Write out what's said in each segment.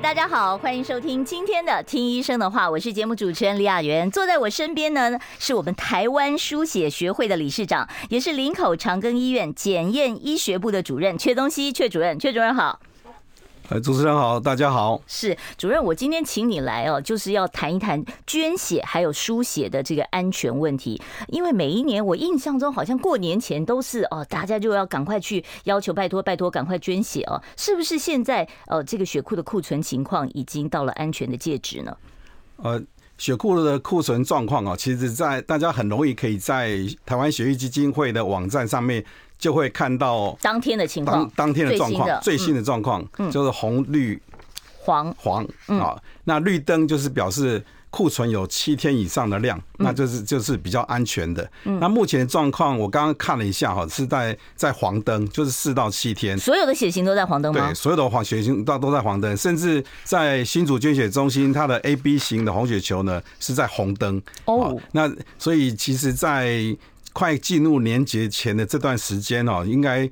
大家好，欢迎收听今天的《听医生的话》，我是节目主持人李雅媛。坐在我身边呢，是我们台湾书写学会的理事长，也是林口长庚医院检验医学部的主任阙东西，阙主任，阙主任好。哎，主持人好，大家好。是主任，我今天请你来哦，就是要谈一谈捐血还有输血的这个安全问题。因为每一年我印象中好像过年前都是哦，大家就要赶快去要求拜托拜托，赶快捐血哦。是不是现在呃这个血库的库存情况已经到了安全的界值呢？呃，血库的库存状况啊，其实在大家很容易可以在台湾血液基金会的网站上面。就会看到当天的情况，当当天的状况，最新的状况就是红绿黄黄啊。那绿灯就是表示库存有七天以上的量，那就是就是比较安全的。那目前的状况，我刚刚看了一下哈，是在在黄灯，就是四到七天。所有的血型都在黄灯吗？对，所有的黄血型都都在黄灯，甚至在新竹捐血中心，它的 AB 型的红血球呢是在红灯。哦，那所以其实，在快进入年节前的这段时间哦，应该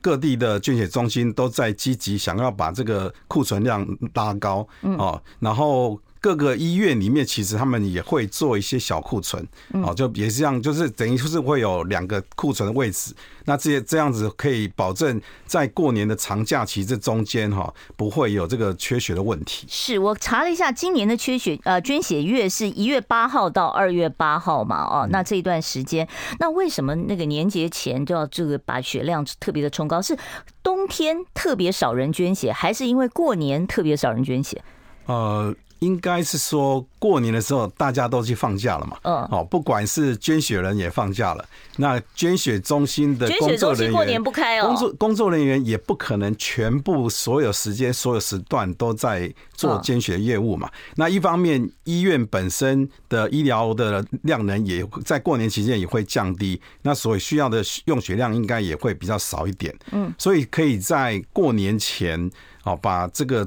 各地的捐血中心都在积极想要把这个库存量拉高哦，然后。各个医院里面，其实他们也会做一些小库存，哦，就也是这样，就是等于就是会有两个库存的位置。那这些这样子可以保证在过年的长假期这中间哈，不会有这个缺血的问题。是我查了一下，今年的缺血呃捐血月是一月八号到二月八号嘛，哦，那这一段时间，那为什么那个年节前就要这个把血量特别的冲高？是冬天特别少人捐血，还是因为过年特别少人捐血？呃。应该是说过年的时候大家都去放假了嘛，嗯，哦，不管是捐血人也放假了，那捐血中心的工作人员过年不开哦，工作工作人员也不可能全部所有时间所有时段都在做捐血业务嘛。那一方面，医院本身的医疗的量能也在过年期间也会降低，那所以需要的用血量应该也会比较少一点，嗯，所以可以在过年前哦把这个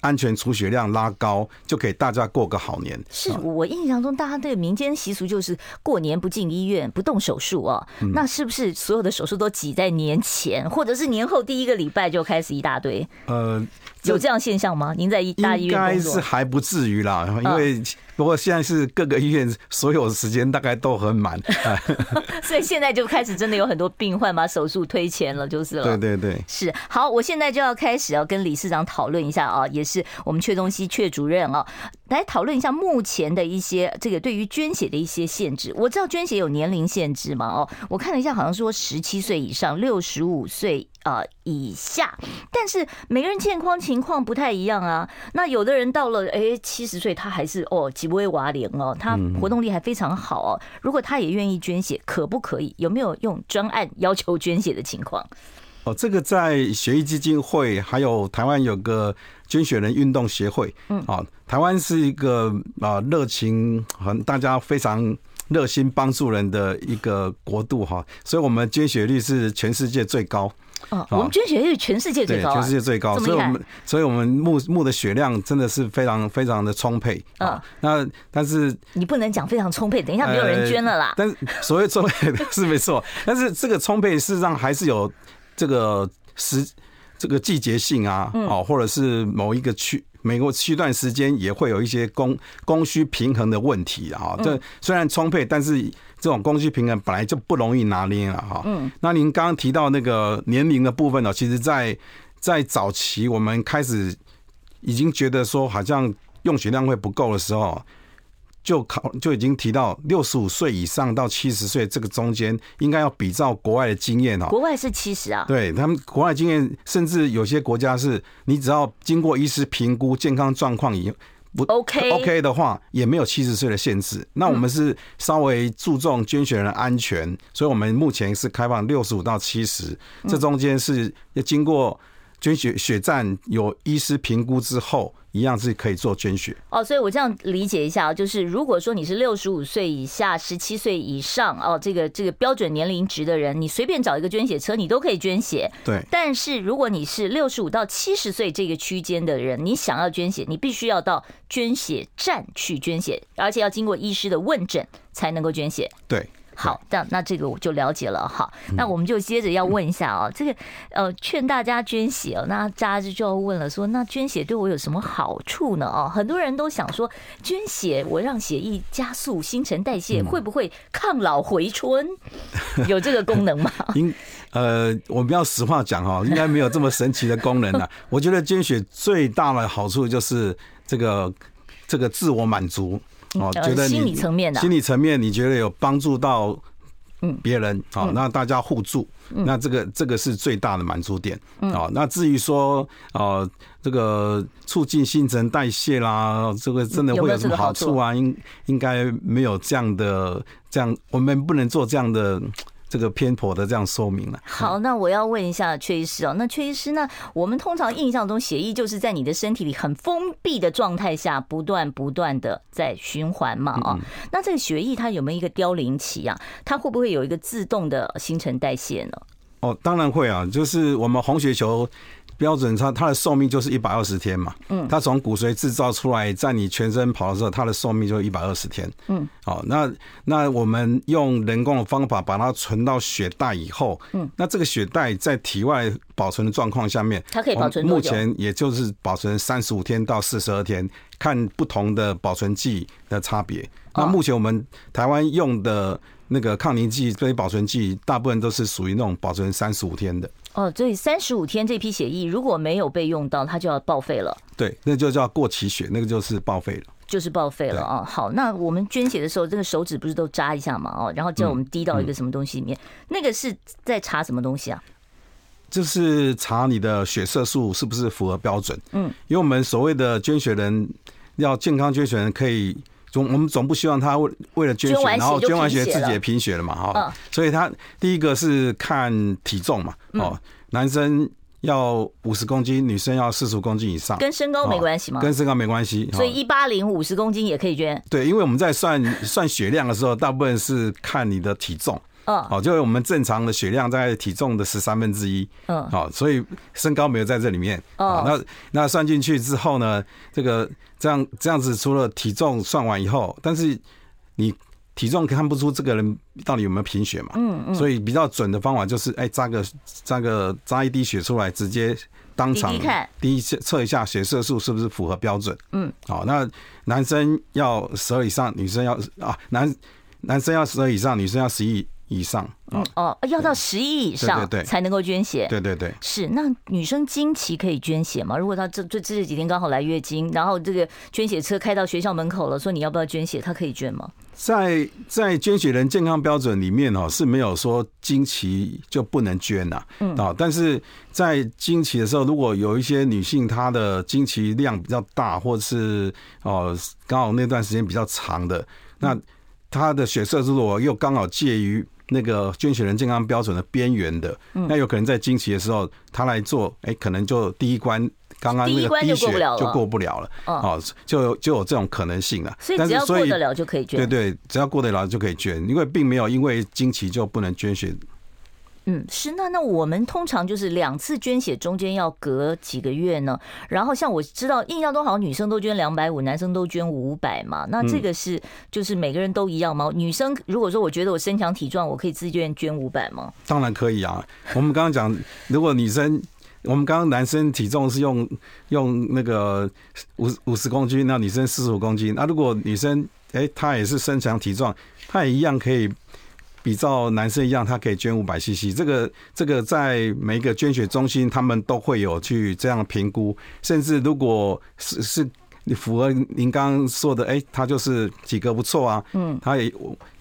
安全出血量拉高，就给大家过个好年。是我印象中，大家对民间习俗就是过年不进医院，不动手术啊。那是不是所有的手术都挤在年前，或者是年后第一个礼拜就开始一大堆？呃，有这样现象吗？您在大医院？应该是还不至于啦，因为。不过现在是各个医院所有的时间大概都很满 所以现在就开始真的有很多病患把手术推前了，就是了。对对对，是好，我现在就要开始要跟理事长讨论一下啊，也是我们阙东西阙主任啊，来讨论一下目前的一些这个对于捐血的一些限制。我知道捐血有年龄限制嘛，哦，我看了一下，好像说十七岁以上，六十五岁。呃，以下，但是每个人健康情况不太一样啊。那有的人到了哎七十岁，他还是哦几不会瓦脸哦，他活动力还非常好哦。如果他也愿意捐血，可不可以？有没有用专案要求捐血的情况？哦，这个在血液基金会，还有台湾有个捐血人运动协会，嗯，啊，台湾是一个啊热情很大家非常。热心帮助人的一个国度哈，所以我们捐血率是全世界最高。哦，我们捐血率全世界最高，全世界最高。所以我们，所以我们木木的血量真的是非常非常的充沛。啊，那但是你不能讲非常充沛，等一下没有人捐了啦。但是所谓充沛是没错，但是这个充沛事实上还是有这个时这个季节性啊，哦，或者是某一个区。每个区段时间也会有一些供供需平衡的问题啊，这虽然充沛，但是这种供需平衡本来就不容易拿捏了哈。嗯，那您刚刚提到那个年龄的部分呢，其实，在在早期我们开始已经觉得说好像用血量会不够的时候。就考就已经提到六十五岁以上到七十岁这个中间，应该要比照国外的经验哦。国外是七十啊？对他们国外经验，甚至有些国家是，你只要经过医师评估健康状况以不 OK OK 的话，也没有七十岁的限制。那我们是稍微注重捐血人的安全，所以我们目前是开放六十五到七十，这中间是要经过捐血血站有医师评估之后，一样是可以做捐血。哦，所以我这样理解一下啊，就是如果说你是六十五岁以下、十七岁以上哦，这个这个标准年龄值的人，你随便找一个捐血车，你都可以捐血。对。但是如果你是六十五到七十岁这个区间的人，你想要捐血，你必须要到捐血站去捐血，而且要经过医师的问诊才能够捐血。对。好，那那这个我就了解了哈。那我们就接着要问一下哦，这个呃，劝大家捐血哦，那大家就要问了，说那捐血对我有什么好处呢？哦，很多人都想说，捐血我让血液加速新陈代谢，会不会抗老回春？有这个功能吗？应呃，我们要实话讲哈，应该没有这么神奇的功能啊。我觉得捐血最大的好处就是这个这个自我满足。哦，觉得你心理层面的心理层面，你觉得有帮助到嗯别人，好，那大家互助，那这个这个是最大的满足点。哦，那至于说哦，这个促进新陈代谢啦，这个真的会有什么好处啊？应应该没有这样的这样，我们不能做这样的。这个偏颇的这样说明了。好，那我要问一下阙医师哦，那阙医师呢？我们通常印象中血液就是在你的身体里很封闭的状态下，不断不断的在循环嘛？啊，那这个血液它有没有一个凋零期啊？它会不会有一个自动的新陈代谢呢？哦，当然会啊，就是我们红血球。标准它它的寿命就是一百二十天嘛，嗯，它从骨髓制造出来，在你全身跑的时候，它的寿命就是一百二十天，嗯，好，那那我们用人工的方法把它存到血袋以后，嗯，那这个血袋在体外保存的状况下面，它可以保存目前也就是保存三十五天到四十二天，看不同的保存剂的差别。那目前我们台湾用的那个抗凝剂非保存剂，大部分都是属于那种保存三十五天的。哦，所以三十五天这批血液如果没有被用到，它就要报废了。对，那就叫过期血，那个就是报废了，就是报废了啊。好，那我们捐血的时候，这个手指不是都扎一下嘛？哦，然后叫我们滴到一个什么东西里面，那个是在查什么东西啊？就是查你的血色素是不是符合标准。嗯，因为我们所谓的捐血人要健康捐血人可以。总我们总不希望他为为了捐血，然后捐完血自己也贫血了嘛，哈。所以他第一个是看体重嘛，哦，男生要五十公斤，女生要四十五公斤以上，跟身高没关系吗？跟身高没关系，所以一八零五十公斤也可以捐。对，因为我们在算算血量的时候，大部分是看你的体重。哦，就是我们正常的血量在体重的十三分之一。嗯，好，所以身高没有在这里面。哦，那那算进去之后呢，这个这样这样子，除了体重算完以后，但是你体重看不出这个人到底有没有贫血嘛？嗯嗯。所以比较准的方法就是，哎，扎个扎个扎一滴血出来，直接当场第一测一下血色素是不是符合标准。嗯。好，那男生要十二以上，女生要啊男男生要十二以上，女生要十一。以上，嗯哦，要到十亿以上才能够捐血，对对对，是。那女生经期可以捐血吗？如果她这这这几天刚好来月经，然后这个捐血车开到学校门口了，说你要不要捐血，她可以捐吗？在在捐血人健康标准里面哦，是没有说经期就不能捐呐，嗯。啊，但是在经期的时候，如果有一些女性她的经期量比较大，或者是哦刚好那段时间比较长的，那她的血色素如果又刚好介于那个捐血人健康标准的边缘的，那有可能在经期的时候，他来做，哎，可能就第一关，刚刚那个滴血就过不了了，哦，就有就有这种可能性了。所以只要过得了就可以捐，对对，只要过得了就可以捐，因为并没有因为经期就不能捐血。嗯，是那那我们通常就是两次捐血中间要隔几个月呢？然后像我知道印象中好像女生都捐两百五，男生都捐五百嘛。那这个是就是每个人都一样吗？女生如果说我觉得我身强体壮，我可以自愿捐五百吗？当然可以啊。我们刚刚讲，如果女生，我们刚刚男生体重是用用那个五五十公斤，那女生四十五公斤。那如果女生哎她也是身强体壮，她也一样可以。比照男生一样，他可以捐五百 CC。这个这个在每一个捐血中心，他们都会有去这样评估。甚至如果是是符合您刚刚说的，哎，他就是体格不错啊，嗯，他也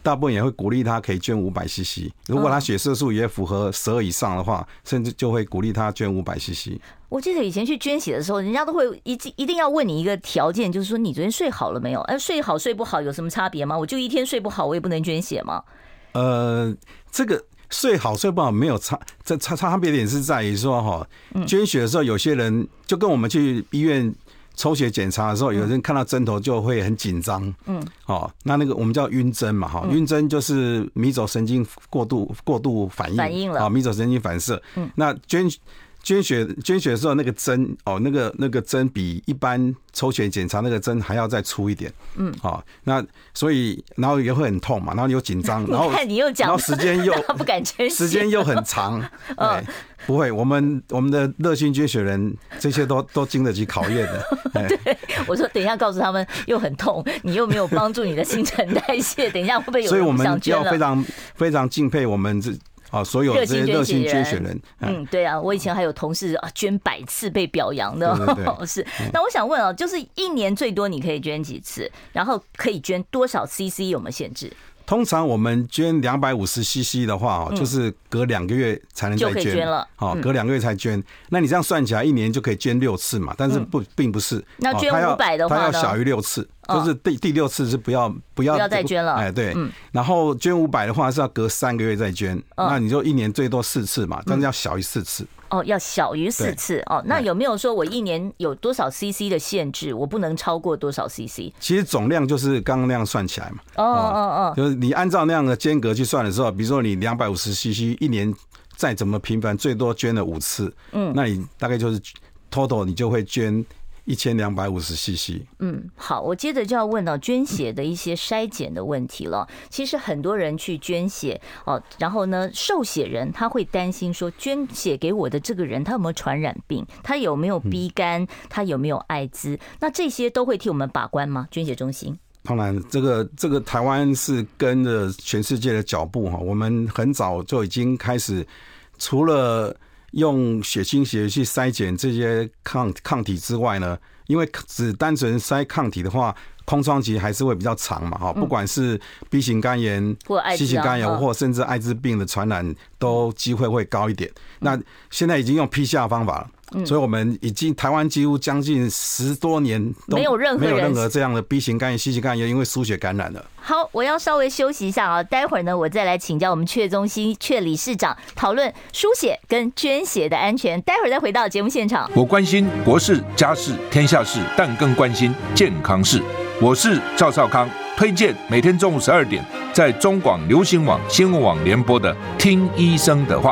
大部分也会鼓励他可以捐五百 CC。如果他血色素也符合十二以上的话，甚至就会鼓励他捐五百 CC。我记得以前去捐血的时候，人家都会一一定要问你一个条件，就是说你昨天睡好了没有？哎，睡好睡不好有什么差别吗？我就一天睡不好，我也不能捐血吗？呃，这个睡好睡不好没有差，这差差别点是在于说哈，捐血的时候有些人就跟我们去医院抽血检查的时候，有人看到针头就会很紧张，嗯，哦，那那个我们叫晕针嘛，哈，晕针就是迷走神经过度过度反应，反应了，啊，迷走神经反射，嗯，那捐。捐血捐血的时候，那个针哦，那个那个针比一般抽血检查那个针还要再粗一点。嗯，好，那所以然后也会很痛嘛，然后又紧张，然后看你又讲，然后时间又 不敢捐血，时间又很长。哎，不会，我们我们的热心捐血人这些都都经得起考验的。对，我说等一下告诉他们又很痛，你又没有帮助你的新陈代谢，等一下会不会有？所以我们要非常非常敬佩我们这。啊，所有这些热心捐血人，嗯，对啊，我以前还有同事啊捐百次被表扬的，是。那我想问啊，就是一年最多你可以捐几次？然后可以捐多少 CC 有没有限制？通常我们捐两百五十 CC 的话，哦，就是隔两个月才能再捐了。好，隔两个月才捐。那你这样算起来，一年就可以捐六次嘛？但是不，并不是。那捐五百的话它要小于六次。就是第第六次是不要不要不要再捐了，哎对，然后捐五百的话是要隔三个月再捐，那你就一年最多四次嘛，但是要小于四次。哦，要小于四次哦。那有没有说我一年有多少 CC 的限制？我不能超过多少 CC？其实总量就是刚刚那样算起来嘛。哦哦哦，就是你按照那样的间隔去算的时候，比如说你两百五十 CC 一年再怎么频繁，最多捐了五次，嗯，那你大概就是 total 你就会捐。一千两百五十 CC。嗯，好，我接着就要问到捐血的一些筛检的问题了。其实很多人去捐血哦，然后呢，受血人他会担心说，捐血给我的这个人他有没有传染病？他有没有 B 肝？他有没有艾滋？那这些都会替我们把关吗？捐血中心？当然，这个这个台湾是跟着全世界的脚步哈，我们很早就已经开始，除了用血清学去筛检这些抗抗体之外呢，因为只单纯筛抗体的话，空窗期还是会比较长嘛，哈，不管是 B 型肝炎、C 型肝炎或甚至艾滋病的传染，都机会会高一点。那现在已经用 PCR 方法了。所以，我们已经台湾几乎将近十多年都没有任何没有任何这样的 B 型肝炎、C 型肝炎，因为输血感染了。好，我要稍微休息一下啊，待会儿呢，我再来请教我们阙中心阙理事长讨论输血跟捐血的安全。待会儿再回到节目现场。我关心国事、家事、天下事，但更关心健康事。我是赵少康，推荐每天中午十二点在中广流行网、新闻网联播的《听医生的话》。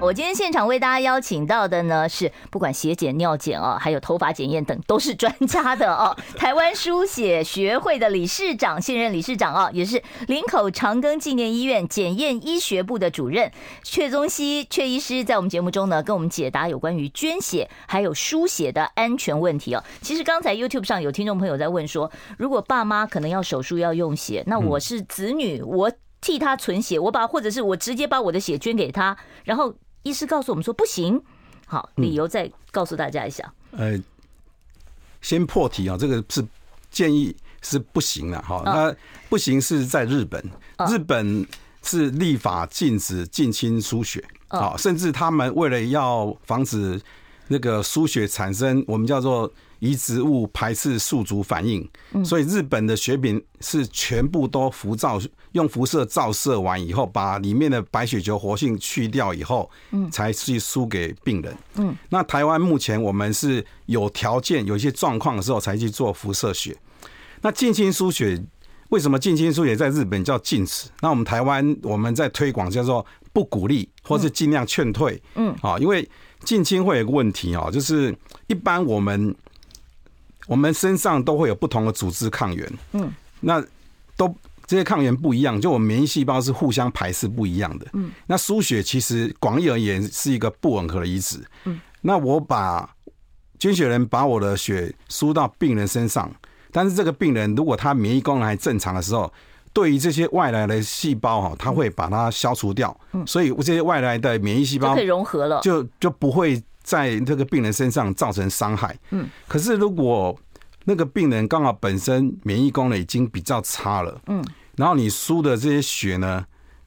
我今天现场为大家邀请到的呢，是不管血检、尿检啊，还有头发检验等，都是专家的哦。台湾输血学会的理事长，现任理事长啊，也是林口长庚纪念医院检验医学部的主任阙宗熙阙医师，在我们节目中呢，跟我们解答有关于捐血还有输血的安全问题哦。其实刚才 YouTube 上有听众朋友在问说，如果爸妈可能要手术要用血，那我是子女，我替他存血，我把或者是我直接把我的血捐给他，然后。医师告诉我们说不行，好，理由再告诉大家一下。呃，先破题啊，这个是建议是不行的哈。那不行是在日本，日本是立法禁止近亲输血好，甚至他们为了要防止那个输血产生我们叫做。移植物排斥宿主反应，所以日本的血品是全部都辐照，用辐射照射完以后，把里面的白血球活性去掉以后，才去输给病人。嗯，那台湾目前我们是有条件、有一些状况的时候才去做辐射血。那近亲输血为什么近亲输血在日本叫禁止？那我们台湾我们在推广叫做不鼓励，或是尽量劝退。嗯，啊，因为近亲会有个问题哦，就是一般我们。我们身上都会有不同的组织抗原，嗯，那都这些抗原不一样，就我们免疫细胞是互相排斥不一样的，嗯，那输血其实广义而言是一个不吻合的移植，嗯，那我把捐血人把我的血输到病人身上，但是这个病人如果他免疫功能还正常的时候，对于这些外来的细胞哈，他会把它消除掉，嗯，所以这些外来的免疫细胞就可以融合了，就就不会。在这个病人身上造成伤害，嗯，可是如果那个病人刚好本身免疫功能已经比较差了，嗯，然后你输的这些血呢，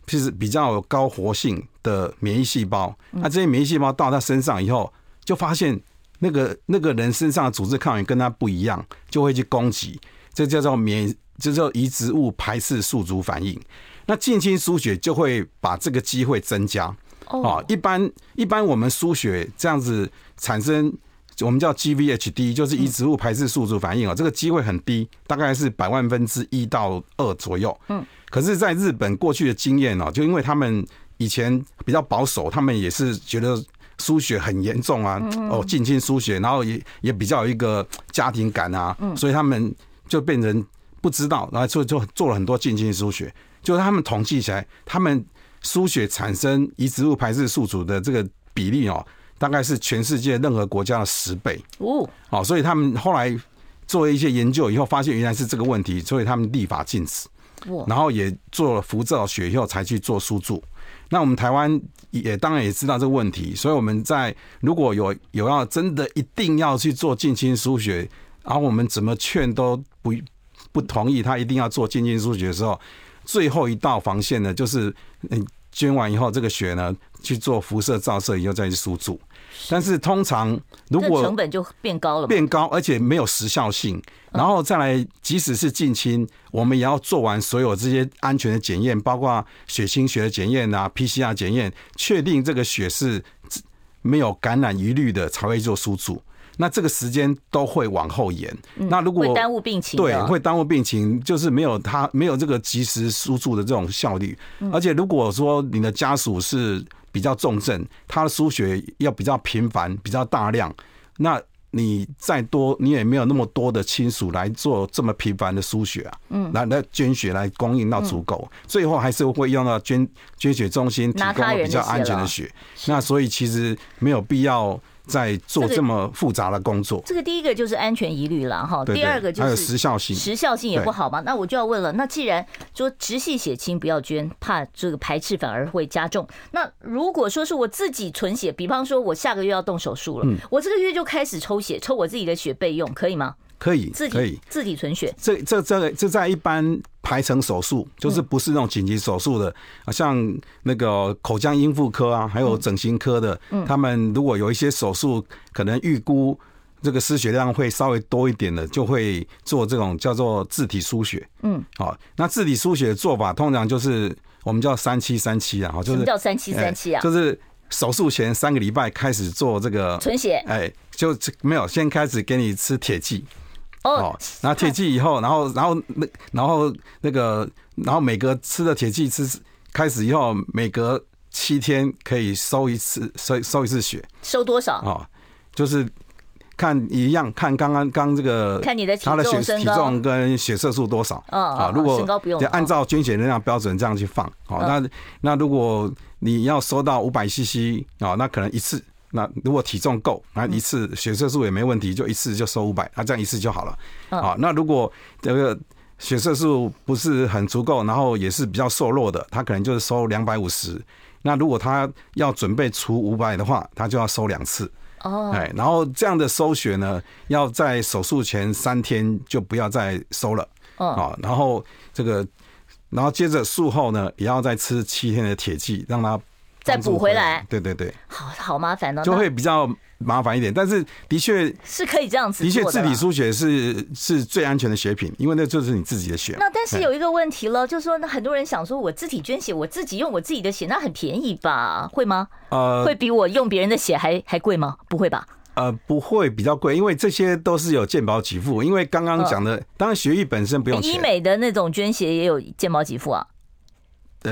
其实比较有高活性的免疫细胞，那这些免疫细胞到他身上以后，就发现那个那个人身上的组织抗原跟他不一样，就会去攻击，这叫做免，这叫移植物排斥宿主反应。那近亲输血就会把这个机会增加。哦，一般一般我们输血这样子产生。我们叫 GVHD，就是移植物排斥宿主反应啊，这个机会很低，大概是百万分之一到二左右。嗯，可是，在日本过去的经验哦，就因为他们以前比较保守，他们也是觉得输血很严重啊，哦，近亲输血，然后也也比较有一个家庭感啊，所以他们就变成不知道，然后就就做了很多近亲输血，就是他们统计起来，他们输血产生移植物排斥宿主的这个比例哦。大概是全世界任何国家的十倍哦，好，所以他们后来做了一些研究以后，发现原来是这个问题，所以他们立法禁止，然后也做了辐照血以后才去做输注。那我们台湾也当然也知道这个问题，所以我们在如果有有要真的一定要去做近亲输血，然后我们怎么劝都不不同意他一定要做近亲输血的时候，最后一道防线呢，就是嗯捐完以后这个血呢去做辐射照射以后再去输注。但是通常如果成本就变高了，变高，而且没有时效性。然后再来，即使是近亲，我们也要做完所有这些安全的检验，包括血清学的检验啊、PCR 检验，确定这个血是没有感染疑虑的，才会做输注。那这个时间都会往后延。那如果会耽误病情，对，会耽误病情，就是没有他没有这个及时输注的这种效率。而且如果说你的家属是。比较重症，他的输血要比较频繁、比较大量。那你再多，你也没有那么多的亲属来做这么频繁的输血啊。嗯，来来捐血来供应到足够，最后还是会用到捐捐血中心提供比较安全的血。那所以其实没有必要。在做这么复杂的工作，这个第一个就是安全疑虑了哈。第二个就是时效性，时效性也不好嘛。那我就要问了，那既然说直系血亲不要捐，怕这个排斥反而会加重。那如果说是我自己存血，比方说我下个月要动手术了，我这个月就开始抽血，抽我自己的血备用，可以吗？可以，自己可以自己存血。这这这这在一般排程手术，就是不是那种紧急手术的啊，像那个口腔应付科啊，还有整形科的，他们如果有一些手术，可能预估这个失血量会稍微多一点的，就会做这种叫做自体输血。嗯，好，那自体输血的做法通常就是我们叫三七三七啊，就是什么叫三七三七啊？就是手术前三个礼拜开始做这个存血，哎，就没有先开始给你吃铁剂。哦，然后铁剂以后，然后 然后那然后那个然后每隔吃的铁剂吃开始以后，每隔七天可以收一次收收一次血，收多少？哦，就是看一样，看刚刚刚这个看你的他的血体重跟血色素多少啊？如果按照捐血能量标准这样去放，好，那那如果你要收到五百 CC 啊，那可能一次。那如果体重够，那一次血色素也没问题，就一次就收五百，那这样一次就好了。啊，那如果这个血色素不是很足够，然后也是比较瘦弱的，他可能就是收两百五十。那如果他要准备除五百的话，他就要收两次。哦，哎，然后这样的收血呢，要在手术前三天就不要再收了。啊，然后这个，然后接着术后呢，也要再吃七天的铁剂，让他。再补回来，对对对，好好麻烦哦，就会比较麻烦一点。但是的确是可以这样子，的确自体输血是是最安全的血品，因为那就是你自己的血。那但是有一个问题了，就是说，那很多人想说，我自体捐血，我自己用我自己的血，那很便宜吧？会吗？呃，会比我用别人的血还还贵吗？不会吧？呃，不会比较贵，因为这些都是有健保给付。因为刚刚讲的，当然血液本身不用钱。医美的那种捐血也有健保给付啊？呃。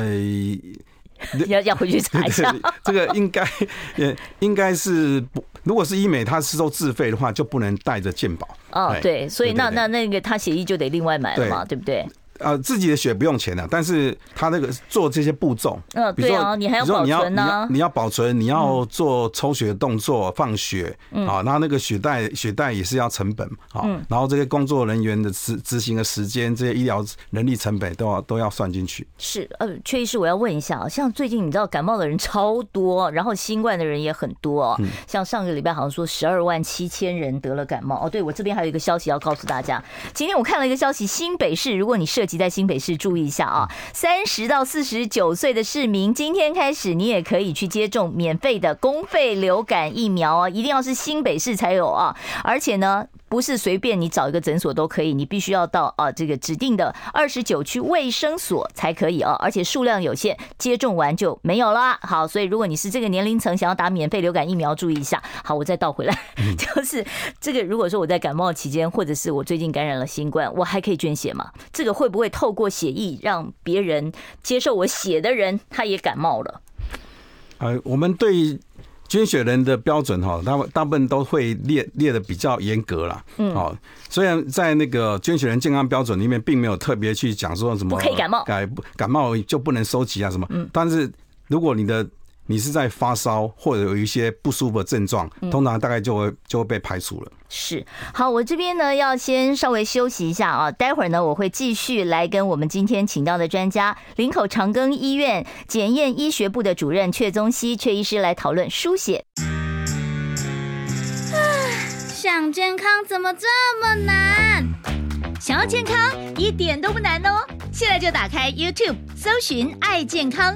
要要回去查一下，这个应该也应该是不，如果是医美，他是收自费的话，就不能带着健保。哦，对，所以那那那个他协议就得另外买了嘛，对不对？呃，自己的血不用钱的，但是他那个做这些步骤，嗯，对啊，你还要保存呢，你要保存，你要做抽血的动作，放血，啊，然后那个血袋血袋也是要成本，啊，然后这些工作人员的执执行的时间，这些医疗人力成本都要都要算进去。是，呃，阙医师，我要问一下啊，像最近你知道感冒的人超多，然后新冠的人也很多，像上个礼拜好像说十二万七千人得了感冒，哦，对，我这边还有一个消息要告诉大家，今天我看了一个消息，新北市如果你涉及在新北市注意一下啊，三十到四十九岁的市民，今天开始你也可以去接种免费的公费流感疫苗啊，一定要是新北市才有啊，而且呢。不是随便你找一个诊所都可以，你必须要到啊这个指定的二十九区卫生所才可以啊，而且数量有限，接种完就没有了。好，所以如果你是这个年龄层想要打免费流感疫苗，注意一下。好，我再倒回来，就是这个，如果说我在感冒期间，或者是我最近感染了新冠，我还可以捐血吗？这个会不会透过血液让别人接受我血的人他也感冒了？呃，我们对。捐血人的标准哈，他们大部分都会列列的比较严格啦。嗯，哦，虽然在那个捐血人健康标准里面，并没有特别去讲说什么不可以感冒，感感冒就不能收集啊什么。嗯，但是如果你的你是在发烧或者有一些不舒服的症状，通常大概就会就会被排除了。是，好，我这边呢要先稍微休息一下啊，待会儿呢我会继续来跟我们今天请到的专家，林口长庚医院检验医学部的主任阙宗熙阙医师来讨论输血。想健康怎么这么难？想要健康一点都不难哦，现在就打开 YouTube 搜寻爱健康。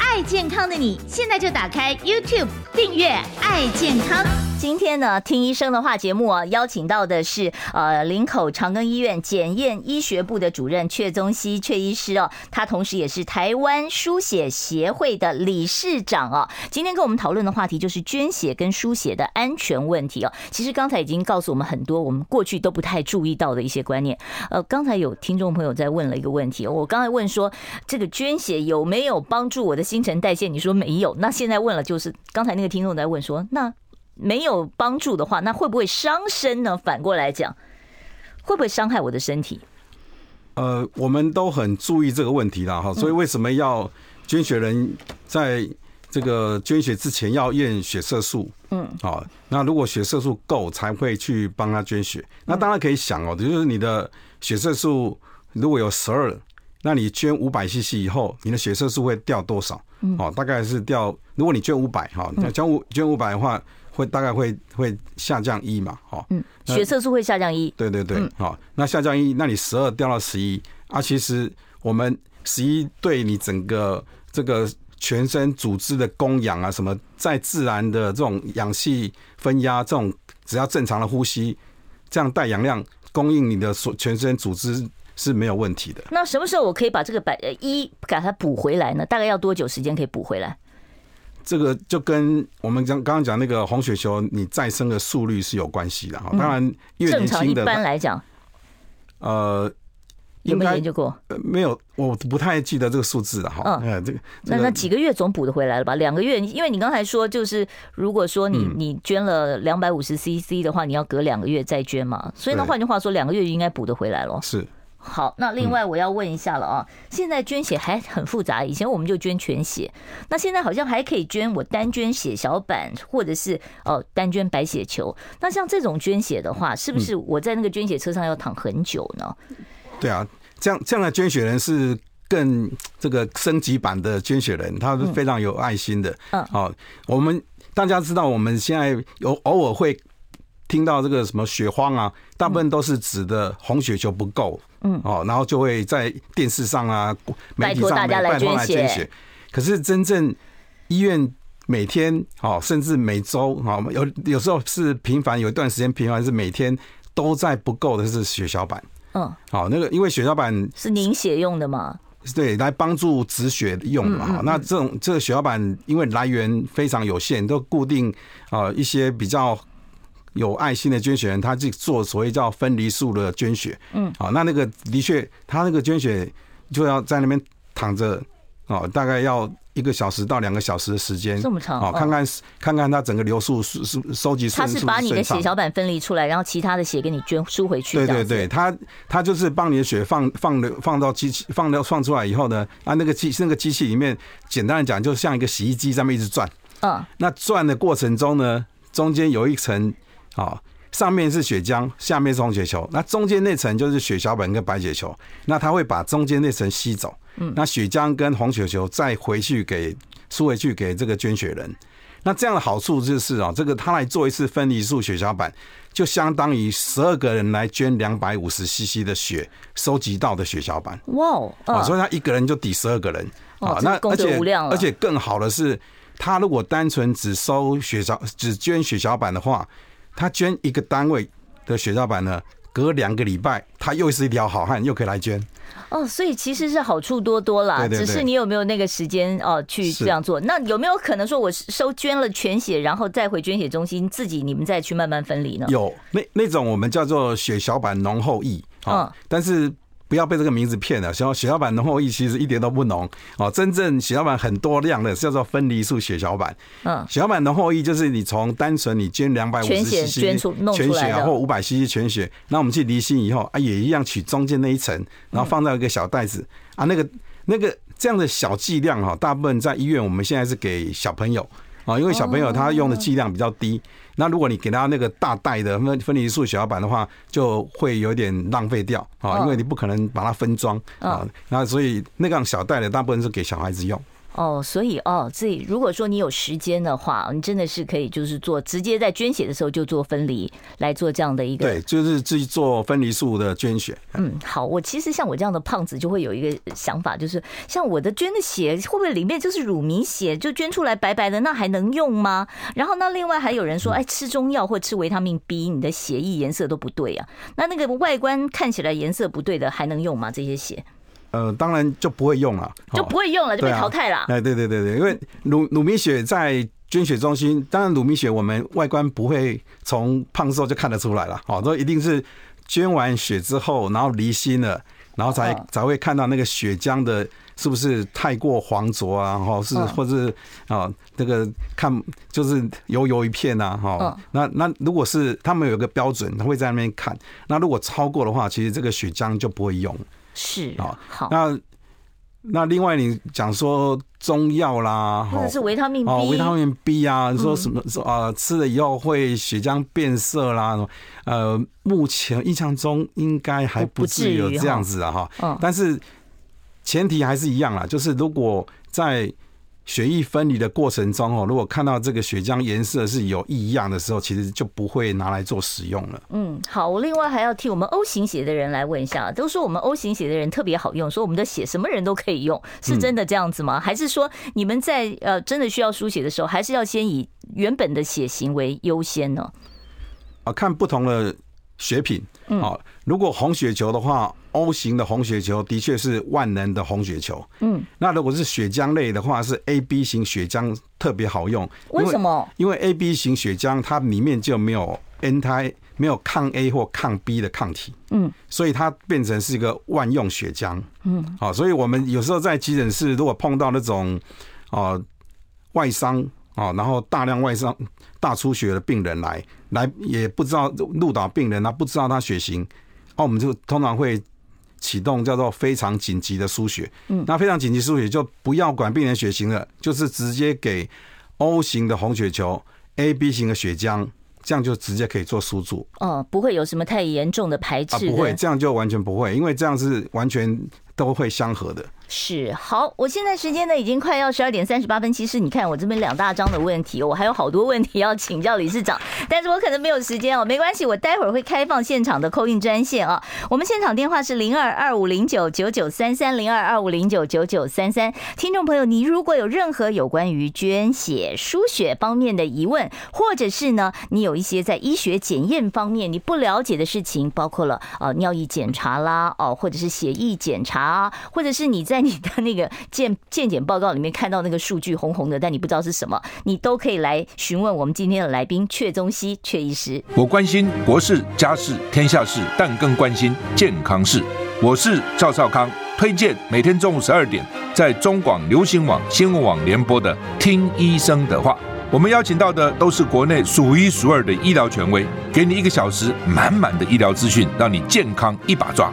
爱健康的你，现在就打开 YouTube 订阅“爱健康”。今天呢，听医生的话节目啊，邀请到的是呃林口长庚医院检验医学部的主任阙宗熙阙医师哦，他同时也是台湾输血协会的理事长哦。今天跟我们讨论的话题就是捐血跟输血的安全问题哦。其实刚才已经告诉我们很多我们过去都不太注意到的一些观念。呃，刚才有听众朋友在问了一个问题，我刚才问说这个捐血有没有帮助我的新陈代谢？你说没有，那现在问了就是刚才那个听众在问说那。没有帮助的话，那会不会伤身呢？反过来讲，会不会伤害我的身体？呃，我们都很注意这个问题啦哈，所以为什么要捐血人在这个捐血之前要验血色素？嗯，好，那如果血色素够，才会去帮他捐血。那当然可以想哦，就是你的血色素如果有十二，那你捐五百 CC 以后，你的血色素会掉多少？哦，大概是掉，如果你捐五百哈，捐五捐五百的话。会大概会会下降一嘛，哈，嗯，血色素会下降一，对对对，好，那下降一，那你十二掉到十一啊，其实我们十一对你整个这个全身组织的供氧啊，什么在自然的这种氧气分压，这种只要正常的呼吸，这样带氧量供应你的所全身组织是没有问题的。那什么时候我可以把这个百一给它补回来呢？大概要多久时间可以补回来？这个就跟我们讲刚刚讲那个红血球你再生的速率是有关系的哈。当然，越年轻的，正常一般来讲，呃，有没有研究过？没有，我不太记得这个数字了哈。嗯，这个那那几个月总补得回来了吧？两个月，因为你刚才说就是，如果说你你捐了两百五十 CC 的话，你要隔两个月再捐嘛。所以呢换句话说，两个月应该补得回来了。是。好，那另外我要问一下了啊，现在捐血还很复杂，以前我们就捐全血，那现在好像还可以捐我单捐血小板，或者是哦单捐白血球。那像这种捐血的话，是不是我在那个捐血车上要躺很久呢？对啊，这样这样的捐血人是更这个升级版的捐血人，他是非常有爱心的。嗯，好，我们大家知道，我们现在有偶尔会听到这个什么血荒啊，大部分都是指的红血球不够。嗯，哦，然后就会在电视上啊，媒体上拜托来捐血。可是真正医院每天哦，甚至每周哦，有有时候是频繁，有一段时间频繁是每天都在不够的是血小板。嗯，好，那个因为血小板是凝血用的嘛，对，来帮助止血用的嘛。那这种这个血小板因为来源非常有限，都固定啊一些比较。有爱心的捐血人，他去做所谓叫分离术的捐血，嗯，好，那那个的确，他那个捐血就要在那边躺着，哦，大概要一个小时到两个小时的时间，这么长，哦，看看看看他整个流速是是收集，他是把你的血小板分离出来，然后其他的血给你捐输回去，对对对，他他就是帮你的血放放的放到机器放到放出来以后呢，啊，那个机那个机器里面，简单的讲，就像一个洗衣机在那边一直转，嗯，那转的过程中呢，中间有一层。啊，上面是血浆，下面是红血球，那中间那层就是血小板跟白血球，那它会把中间那层吸走，嗯，那血浆跟红血球再回去给输回去给这个捐血人。那这样的好处就是啊，这个他来做一次分离术血小板，就相当于十二个人来捐两百五十 CC 的血收集到的血小板。哇哦！啊，所以他一个人就抵十二个人啊。那而且而且更好的是，他如果单纯只收血小只捐血小板的话，他捐一个单位的血小板呢，隔两个礼拜他又是一条好汉，又可以来捐。哦，所以其实是好处多多啦，只是你有没有那个时间哦去这样做？那有没有可能说我收捐了全血，然后再回捐血中心自己你们再去慢慢分离呢？有那那种我们叫做血小板浓厚液啊，但是。不要被这个名字骗了，小血小板浓厚液其实一点都不浓哦。真正血小板很多量的叫做分离素血小板。嗯，血小板浓厚液就是你从单纯你捐两百五十 cc 全血啊，或五百 cc 全血，那我们去离心以后啊，也一样取中间那一层，然后放到一个小袋子啊，那个那个这样的小剂量哈，大部分在医院我们现在是给小朋友啊，因为小朋友他用的剂量比较低。那如果你给他那个大袋的分分离素血小板的话，就会有点浪费掉啊，因为你不可能把它分装啊。那所以那个小袋的大部分是给小孩子用。哦，所以哦，这如果说你有时间的话，你真的是可以就是做直接在捐血的时候就做分离来做这样的一个，对，就是自己做分离术的捐血。嗯，好，我其实像我这样的胖子就会有一个想法，就是像我的捐的血会不会里面就是乳糜血，就捐出来白白的，那还能用吗？然后那另外还有人说，哎，吃中药或吃维他命 B，你的血液颜色都不对啊，那那个外观看起来颜色不对的还能用吗？这些血？呃，当然就不会用了，就不会用了，就被淘汰了。哎，对对对对，因为乳乳糜血在捐血中心，当然乳糜血我们外观不会从胖瘦就看得出来了，哦，都一定是捐完血之后，然后离心了，然后才才会看到那个血浆的是不是太过黄浊啊，哈，是或是啊那个看就是油油一片呐，哈，那那如果是他们有个标准，他会在那边看，那如果超过的话，其实这个血浆就不会用。是啊，好。那那另外你讲说中药啦，或者是维他命 B，哦，维他命 B 啊，说什么说啊，吃了以后会血浆变色啦，呃，目前印象中应该还不至于有这样子啊，哈。嗯。但是前提还是一样啦，就是如果在血液分离的过程中哦，如果看到这个血浆颜色是有异样的时候，其实就不会拿来做使用了。嗯，好，我另外还要替我们 O 型血的人来问一下，都说我们 O 型血的人特别好用，说我们的血什么人都可以用，是真的这样子吗？还是说你们在呃真的需要输血的时候，还是要先以原本的血型为优先呢？啊，看不同的。血品，好，如果红血球的话，O 型的红血球的确是万能的红血球。嗯，那如果是血浆类的话，是 AB 型血浆特别好用。为什么？因为 AB 型血浆它里面就没有 Anti，没有抗 A 或抗 B 的抗体。嗯，所以它变成是一个万用血浆。嗯，好，所以我们有时候在急诊室如果碰到那种哦外伤啊，然后大量外伤。大出血的病人来来也不知道入岛病人，他不知道他血型，哦，我们就通常会启动叫做非常紧急的输血。嗯，那非常紧急输血就不要管病人血型了，就是直接给 O 型的红血球、AB 型的血浆，这样就直接可以做输注。哦，不会有什么太严重的排斥。啊，不会，这样就完全不会，因为这样是完全都会相合的。是好，我现在时间呢已经快要十二点三十八分。其实你看我这边两大张的问题，我还有好多问题要请教理事长，但是我可能没有时间哦。没关系，我待会儿会开放现场的扣印专线啊。我们现场电话是零二二五零九九九三三零二二五零九九九三三。听众朋友，你如果有任何有关于捐血输血方面的疑问，或者是呢你有一些在医学检验方面你不了解的事情，包括了呃尿液检查啦哦，或者是血液检查啊，或者是你在你的那个健健检报告里面看到那个数据红红的，但你不知道是什么，你都可以来询问我们今天的来宾阙宗熙阙医师。我关心国事、家事、天下事，但更关心健康事。我是赵少康，推荐每天中午十二点在中广流行网、新闻网联播的《听医生的话》。我们邀请到的都是国内数一数二的医疗权威，给你一个小时满满的医疗资讯，让你健康一把抓。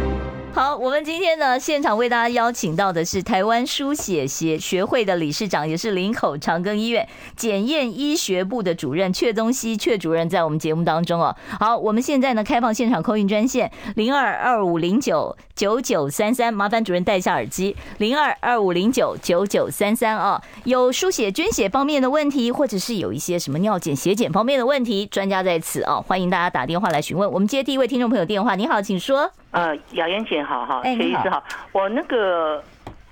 好。我们今天呢，现场为大家邀请到的是台湾输血协学会的理事长，也是林口长庚医院检验医学部的主任阙宗熙阙主任，在我们节目当中哦。好，我们现在呢，开放现场 call in 专线零二二五零九九九三三，麻烦主任戴一下耳机，零二二五零九九九三三啊，有输血捐血方面的问题，或者是有一些什么尿检血检方面的问题，专家在此啊，欢迎大家打电话来询问。我们接第一位听众朋友电话，你好，请说。呃，雅妍姐好哈，哎，阙医师好，我那个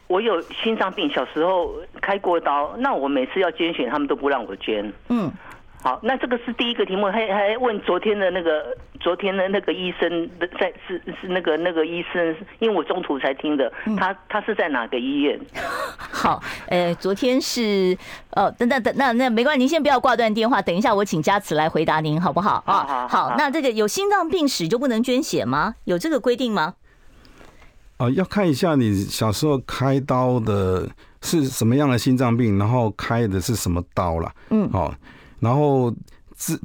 我有心脏病，小时候开过刀，那我每次要捐血，他们都不让我捐。嗯，好，那这个是第一个题目，还还问昨天的那个昨天的那个医生在是是那个那个医生，因为我中途才听的，他他是在哪个医院？好，呃，昨天是哦，等等等，那那没关系，您先不要挂断电话，等一下我请佳慈来回答您，好不好？啊好好，好，那这个有心脏病史就不能捐血吗？有这个规定吗？啊，要看一下你小时候开刀的是什么样的心脏病，然后开的是什么刀啦。嗯，好，然后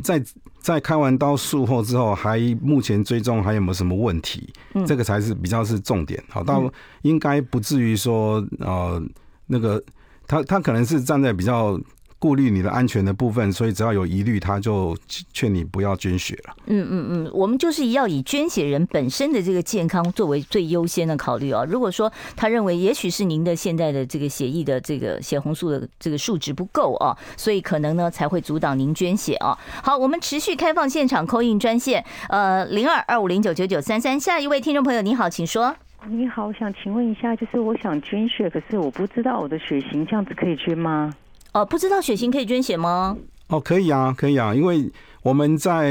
在在开完刀术后之后，还目前追踪还有没有什么问题？嗯，这个才是比较是重点。好，到应该不至于说呃。那个，他他可能是站在比较顾虑你的安全的部分，所以只要有疑虑，他就劝你不要捐血了。嗯嗯嗯，我们就是要以捐血人本身的这个健康作为最优先的考虑哦。如果说他认为也许是您的现在的这个血液的这个血红素的这个数值不够哦，所以可能呢才会阻挡您捐血哦。好，我们持续开放现场 call in 专线，呃，零二二五零九九九三三，下一位听众朋友你好，请说。你好，我想请问一下，就是我想捐血，可是我不知道我的血型，这样子可以捐吗？哦，不知道血型可以捐血吗？哦，可以啊，可以啊，因为我们在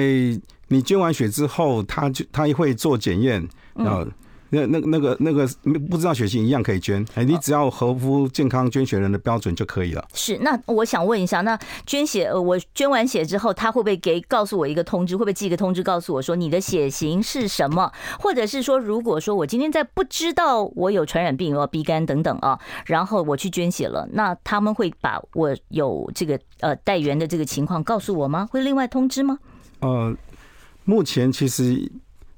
你捐完血之后，他就他会做检验，嗯。那那那个那个不知道血型一样可以捐，哎，你只要合乎健康捐血人的标准就可以了。是，那我想问一下，那捐血，我捐完血之后，他会不会给告诉我一个通知？会不会寄一个通知告诉我说你的血型是什么？或者是说，如果说我今天在不知道我有传染病，我鼻肝等等啊，然后我去捐血了，那他们会把我有这个呃带源的这个情况告诉我吗？会另外通知吗？呃，目前其实。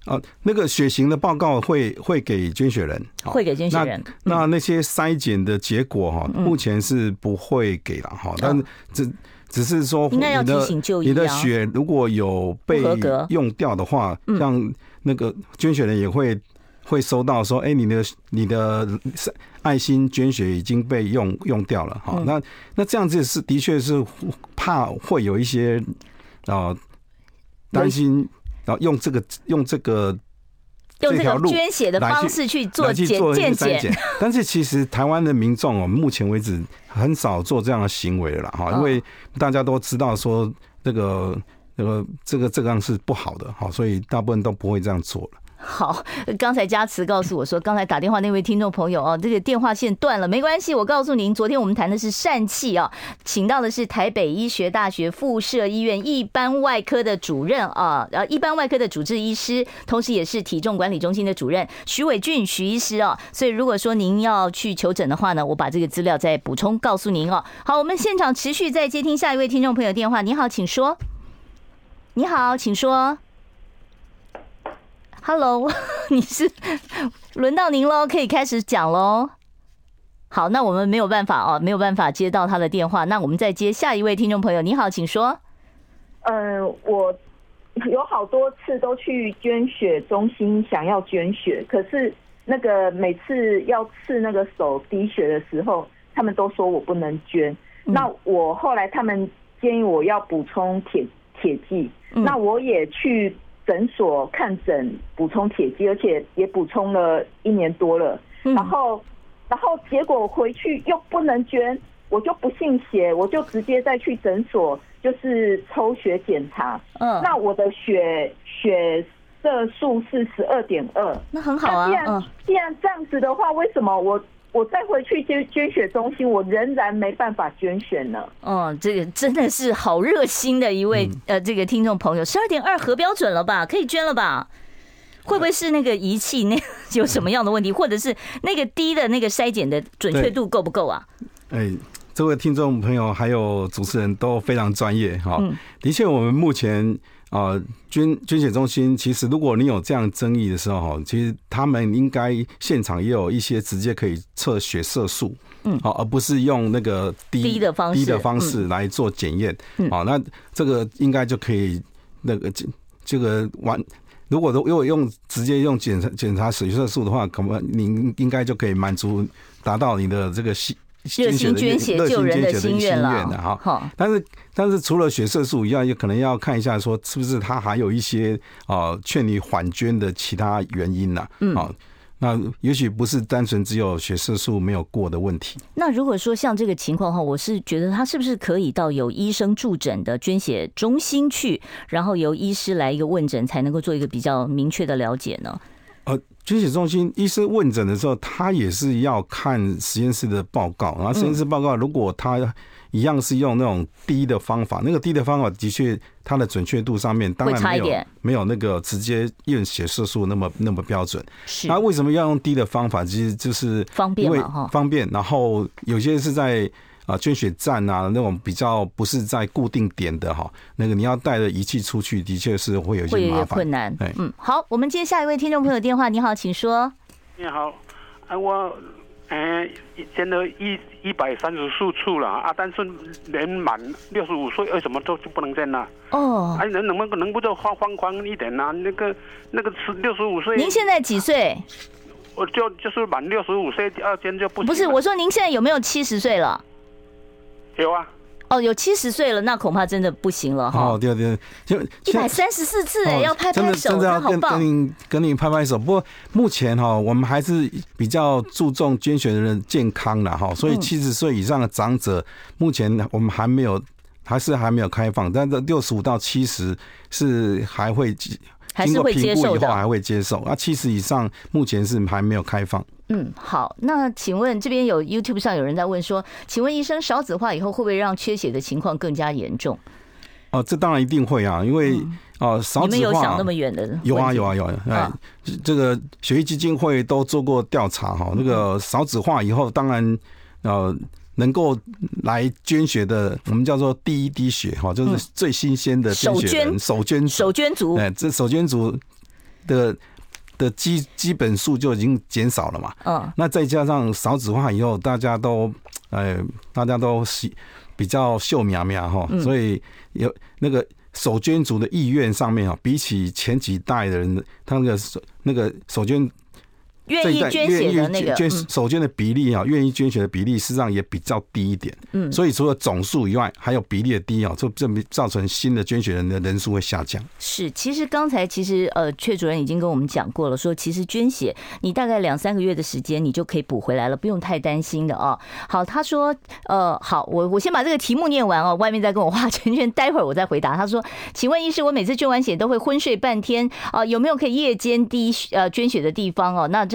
啊，那个血型的报告会会给捐血人，会给捐血人。那那那些筛检的结果哈，目前是不会给了哈。但只只是说，应该要提醒就医啊。你的血如果有被用掉的话，像那个捐血人也会会收到说，哎，你的你的爱心捐血已经被用用掉了哈。那那这样子是的确是怕会有一些啊担心。然后用这个用这个用这个捐血的方式去做检健检，但是其实台湾的民众哦，目前为止很少做这样的行为了哈，因为大家都知道说这个这个这个这样是不好的哈，所以大部分都不会这样做了。好，刚才佳慈告诉我说，刚才打电话那位听众朋友哦，这个电话线断了，没关系，我告诉您，昨天我们谈的是疝气啊，请到的是台北医学大学附设医院一般外科的主任啊，呃，一般外科的主治医师，同时也是体重管理中心的主任徐伟俊徐医师哦。所以如果说您要去求诊的话呢，我把这个资料再补充告诉您哦。好，我们现场持续在接听下一位听众朋友电话，你好，请说。你好，请说。Hello，你是轮到您喽，可以开始讲喽。好，那我们没有办法哦，没有办法接到他的电话，那我们再接下一位听众朋友。你好，请说。嗯、呃，我有好多次都去捐血中心想要捐血，可是那个每次要刺那个手滴血的时候，他们都说我不能捐。嗯、那我后来他们建议我要补充铁铁剂，嗯、那我也去。诊所看诊补充铁剂，而且也补充了一年多了。然后，然后结果回去又不能捐，我就不信邪，我就直接再去诊所，就是抽血检查。嗯，那我的血血色素是十二点二，那很好啊。既然既然这样子的话，为什么我？我再回去捐捐血中心，我仍然没办法捐血呢。哦，这个真的是好热心的一位呃，这个听众朋友，十二点二合标准了吧？可以捐了吧？会不会是那个仪器那有什么样的问题，或者是那个低的那个筛检的准确度够不够啊？哎，这位听众朋友还有主持人都非常专业哈。的确，我们目前呃，捐捐血中心其实如果你有这样争议的时候哈，其实他们应该现场也有一些直接可以测血色素，嗯，好，而不是用那个低低的方式低的方式来做检验，好，那这个应该就可以那个这这个完，如果如果用直接用检查检查血色素的话，可能您应该就可以满足达到你的这个血。热心捐血救人的心愿了哈，但是但是除了血色素以外，也可能要看一下说是不是他还有一些啊劝你缓捐的其他原因呢？嗯，那也许不是单纯只有血色素没有过的问题。那如果说像这个情况哈，我是觉得他是不是可以到有医生驻诊的捐血中心去，然后由医师来一个问诊，才能够做一个比较明确的了解呢？呃，捐血中心医生问诊的时候，他也是要看实验室的报告。然后实验室报告，如果他一样是用那种低的方法，那个低的方法的确它的准确度上面当然没有没有那个直接验血色素那么那么标准。是。那为什么要用低的方法？其实就是方便嘛，方便。然后有些是在。啊，捐血站啊，那种比较不是在固定点的哈，那个你要带着仪器出去，的确是会有一些麻烦，困难。嗯，好，我们接下一位听众朋友电话。你好，请说。你好，啊，我嗯，捐了一一百三十四处了啊，但是年满六十五岁，为什么就就不能捐呢？哦，哎，能能不能能不就放放宽一点呢？那个那个是六十五岁。您现在几岁？我就就是满六十五岁，第二天就不。不是，我说您现在有没有七十岁了？有啊，哦，有七十岁了，那恐怕真的不行了哈。哦，对对，就一百三十四次哎，要拍拍手，真的要跟跟你跟你拍拍手。不过目前哈，我们还是比较注重捐血人的健康了哈，所以七十岁以上的长者，目前我们还没有，还是还没有开放。但是六十五到七十是还会经过评估以后还会接受。那七十以上目前是还没有开放。嗯，好，那请问这边有 YouTube 上有人在问说，请问医生少子化以后会不会让缺血的情况更加严重？哦，这当然一定会啊，因为哦，少子化，你们有想那么远的？有啊，有啊，有啊，哎，这个血液基金会都做过调查哈，那个少子化以后，当然呃，能够来捐血的，我们叫做第一滴血哈，就是最新鲜的捐血人，首捐首捐族，哎，这手捐族的。的基基本数就已经减少了嘛，嗯，那再加上少子化以后，大家都，呃，大家都喜比较秀苗苗哈，所以有那个手捐族的意愿上面啊，比起前几代的人，他那个那个手捐。愿意捐血的那个捐首捐的比例啊，愿意捐血的比例实际上也比较低一点。嗯，所以除了总数以外，还有比例的低啊，就证明造成新的捐血人的人数会下降。是，其实刚才其实呃，阙主任已经跟我们讲过了，说其实捐血你大概两三个月的时间，你就可以补回来了，不用太担心的哦。好，他说呃，好，我我先把这个题目念完哦，外面再跟我画圈圈，待会儿我再回答。他说，请问医师，我每次捐完血都会昏睡半天啊，有没有可以夜间滴呃捐血的地方哦？那这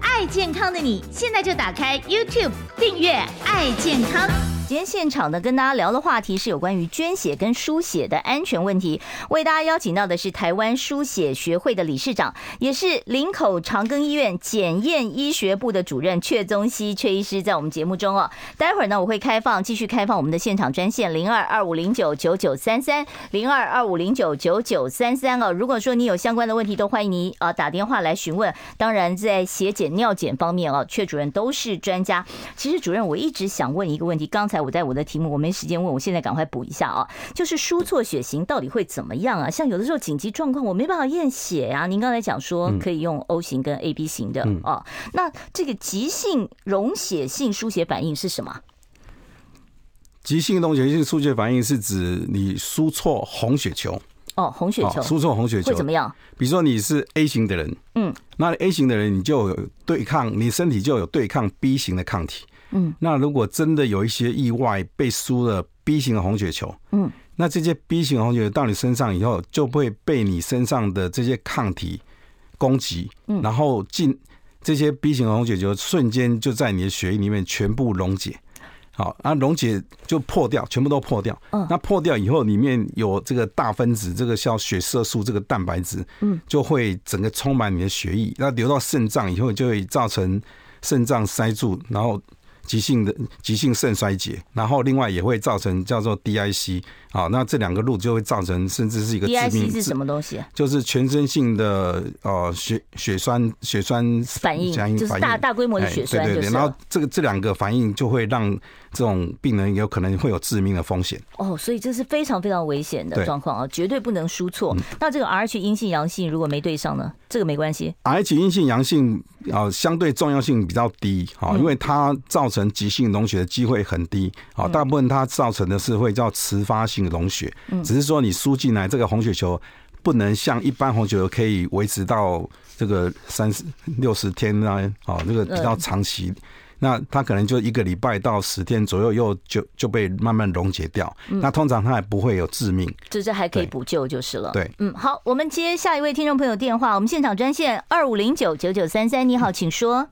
爱健康的你，现在就打开 YouTube 订阅“爱健康”。今天现场呢，跟大家聊的话题是有关于捐血跟输血的安全问题。为大家邀请到的是台湾输血学会的理事长，也是林口长庚医院检验医学部的主任阙宗熙阙医师，在我们节目中哦。待会儿呢，我会开放继续开放我们的现场专线零二二五零九九九三三零二二五零九九九三三哦。如果说你有相关的问题，都欢迎你啊打电话来询问。当然，在血检、尿检方面哦，阙主任都是专家。其实主任，我一直想问一个问题，刚才。我在我的题目，我没时间问，我现在赶快补一下啊！就是输错血型到底会怎么样啊？像有的时候紧急状况，我没办法验血呀。您刚才讲说可以用 O 型跟 AB 型的哦，那这个急性溶血性输血反应是什么？急性溶血性输血反应是指你输错红血球哦，红血球输错红血球会怎么样？比如说你是 A 型的人，嗯，那 A 型的人你就有对抗，你身体就有对抗 B 型的抗体。嗯，那如果真的有一些意外被输了 B 型的红血球，嗯，那这些 B 型的红血球到你身上以后，就会被你身上的这些抗体攻击，嗯然后进这些 B 型红血球瞬间就在你的血液里面全部溶解。好，那溶解就破掉，全部都破掉。嗯，那破掉以后，里面有这个大分子，这个叫血色素，这个蛋白质，嗯，就会整个充满你的血液，那流到肾脏以后，就会造成肾脏塞住，然后。急性的急性肾衰竭，然后另外也会造成叫做 DIC 啊，那这两个路就会造成甚至是一个致命。DIC 是什么东西？就是全身性的呃血血栓血栓反应，就是大大规模的血栓。对对对，然后这个这两个反应就会让这种病人有可能会有致命的风险。哦，所以这是非常非常危险的状况啊，绝对不能输错。那这个 Rh 阴性阳性如果没对上呢？这个没关系。Rh 阴性阳性啊，相对重要性比较低啊，因为它造成急性溶血的机会很低，啊，大部分它造成的是会叫迟发性溶血，只是说你输进来这个红血球不能像一般红血球可以维持到这个三十六十天啊，哦，这个比较长期，那它可能就一个礼拜到十天左右，又就就被慢慢溶解掉，那通常它也不会有致命，只是还可以补救就是了。对，嗯，好，我们接下一位听众朋友电话，我们现场专线二五零九九九三三，你好，请说。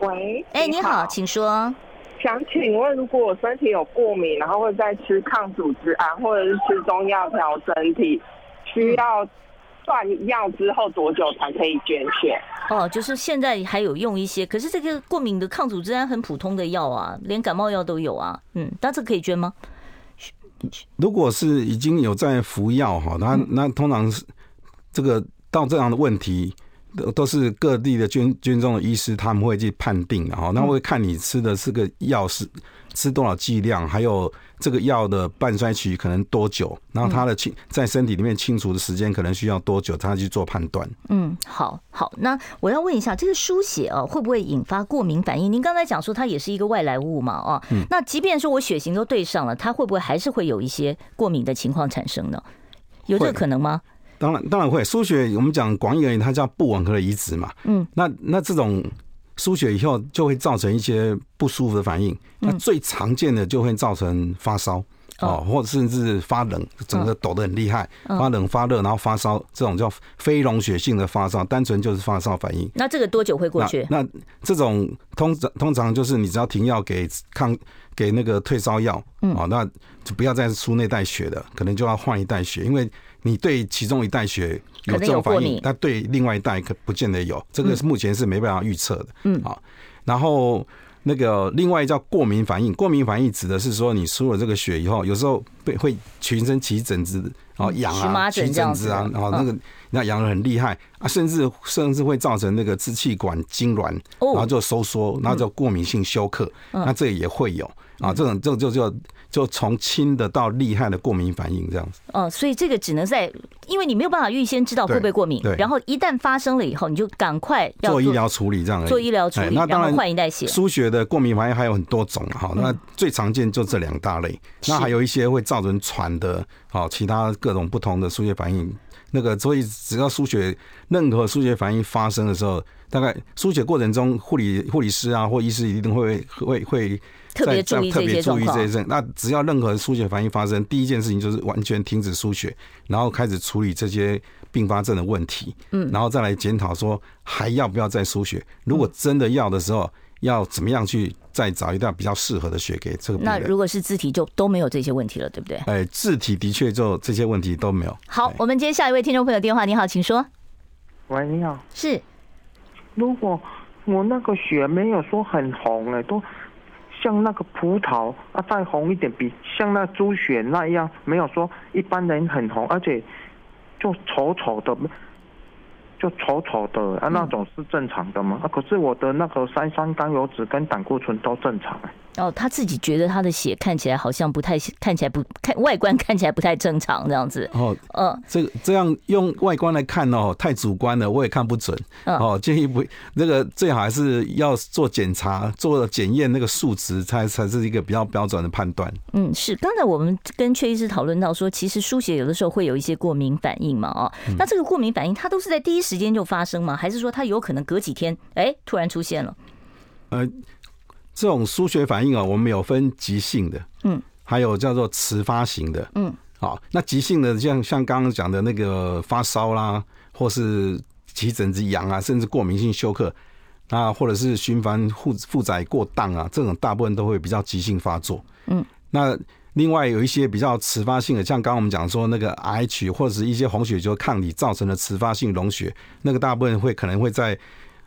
喂，哎，你好，请说。想请问，如果我身体有过敏，然后会再吃抗组织胺或者是吃中药调身体，需要断药之后多久才可以捐血？哦，就是现在还有用一些，可是这个过敏的抗组织胺很普通的药啊，连感冒药都有啊。嗯，那这可以捐吗？如果是已经有在服药哈，那那通常是这个到这样的问题。都都是各地的捐捐赠的医师，他们会去判定，的哈那会看你吃的是个药是吃多少剂量，还有这个药的半衰期可能多久，然后它的清在身体里面清除的时间可能需要多久，他去做判断。嗯，好好，那我要问一下，这个输血啊会不会引发过敏反应？您刚才讲说它也是一个外来物嘛，啊，那即便说我血型都对上了，它会不会还是会有一些过敏的情况产生呢？有这个可能吗？当然，当然会输血。我们讲广义而言，它叫不吻合的移植嘛。嗯，那那这种输血以后就会造成一些不舒服的反应。那最常见的就会造成发烧哦，或者甚至发冷，整个抖得很厉害，发冷发热，然后发烧，这种叫非溶血性的发烧，单纯就是发烧反应。那这个多久会过去？那，那这种通常通常就是你只要停药给抗给那个退烧药，哦，那就不要再输那袋血了，可能就要换一袋血，因为。你对其中一袋血有这种反应，那对另外一代可不见得有，这个是目前是没办法预测的。嗯，好，然后那个另外叫过敏反应，过敏反应指的是说你输了这个血以后，有时候会会全身起疹子，然后痒啊，起疹子啊，然后那个那痒的很厉害啊，甚至甚至会造成那个支气管痉挛，然后就收缩，然后叫过敏性休克，那这也会有啊，这种这种就叫。就从轻的到厉害的过敏反应这样子。哦，所以这个只能在，因为你没有办法预先知道会不会过敏，然后一旦发生了以后，你就赶快要做医疗处理这样。做医疗处理，那当然换一代血。输血的过敏反应还有很多种哈，那最常见就这两大类，那还有一些会造成喘的，好，其他各种不同的输血反应。那个所以只要输血，任何输血反应发生的时候，大概输血过程中，护理护理师啊或医师一定会会会。特别注意这些状况。那只要任何输血反应发生，第一件事情就是完全停止输血，然后开始处理这些并发症的问题。嗯，然后再来检讨说还要不要再输血。如果真的要的时候，要怎么样去再找一道比较适合的血给这个病人。那如果是自体就都没有这些问题了，对不对？哎，自体的确就这些问题都没有。好，我们接下一位听众朋友电话。你好，请说。喂，你好。是。如果我那个血没有说很红哎，都。像那个葡萄啊，再红一点，比像那猪血那样，没有说一般人很红，而且就丑丑的，就丑丑的啊，那种是正常的吗？啊，可是我的那个三酸甘油脂跟胆固醇都正常哎。哦，他自己觉得他的血看起来好像不太，看起来不看外观看起来不太正常这样子。哦，嗯，这这样用外观来看哦，太主观了，我也看不准。哦，建议不那个最好还是要做检查，做检验那个数值才才是一个比较标准的判断。嗯，是。刚才我们跟阙医师讨论到说，其实输血有的时候会有一些过敏反应嘛，哦，那这个过敏反应它都是在第一时间就发生吗？还是说它有可能隔几天哎突然出现了？呃。这种输血反应啊，我们有分急性的，嗯，还有叫做迟发型的，嗯，好，那急性的像像刚刚讲的那个发烧啦，或是起疹子、痒啊，甚至过敏性休克，那或者是循环负负载过当啊，这种大部分都会比较急性发作。嗯，那另外有一些比较迟发性的，像刚刚我们讲说那个 RH 或者是一些红血球抗体造成的迟发性溶血，那个大部分会可能会在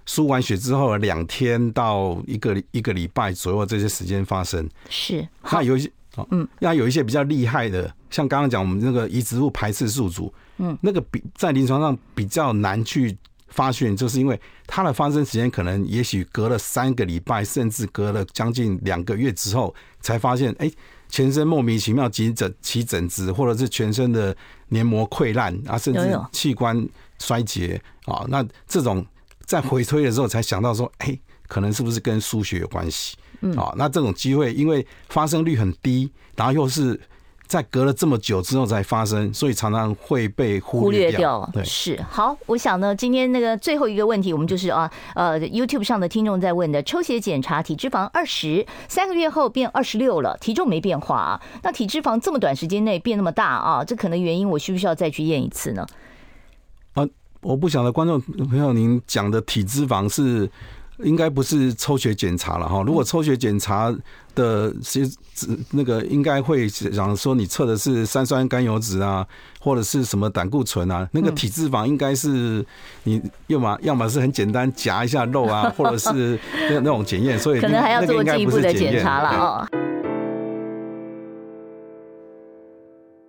输完血之后两天到一个一个礼拜左右这些时间发生。是，那有一些。嗯，那有一些比较厉害的，像刚刚讲我们那个移植物排斥宿主，嗯，那个比在临床上比较难去发现，就是因为它的发生时间可能也许隔了三个礼拜，甚至隔了将近两个月之后才发现，哎，全身莫名其妙起疹起疹子，或者是全身的黏膜溃烂啊，甚至器官衰竭啊，那这种在回推的时候才想到说，哎，可能是不是跟输血有关系？嗯，啊，那这种机会因为发生率很低，然后又是在隔了这么久之后才发生，所以常常会被忽略掉。忽略掉。对，是好。我想呢，今天那个最后一个问题，我们就是啊，呃，YouTube 上的听众在问的：抽血检查体脂肪二十三个月后变二十六了，体重没变化啊？那体脂肪这么短时间内变那么大啊？这可能原因，我需不需要再去验一次呢？啊，我不晓得观众朋友您讲的体脂肪是。应该不是抽血检查了哈，如果抽血检查的其实那个应该会想说你测的是三酸甘油脂啊，或者是什么胆固醇啊，那个体脂肪应该是你要么要么是很简单夹一下肉啊，或者是那那种检验，所以可能还要做进一步的检查了哦。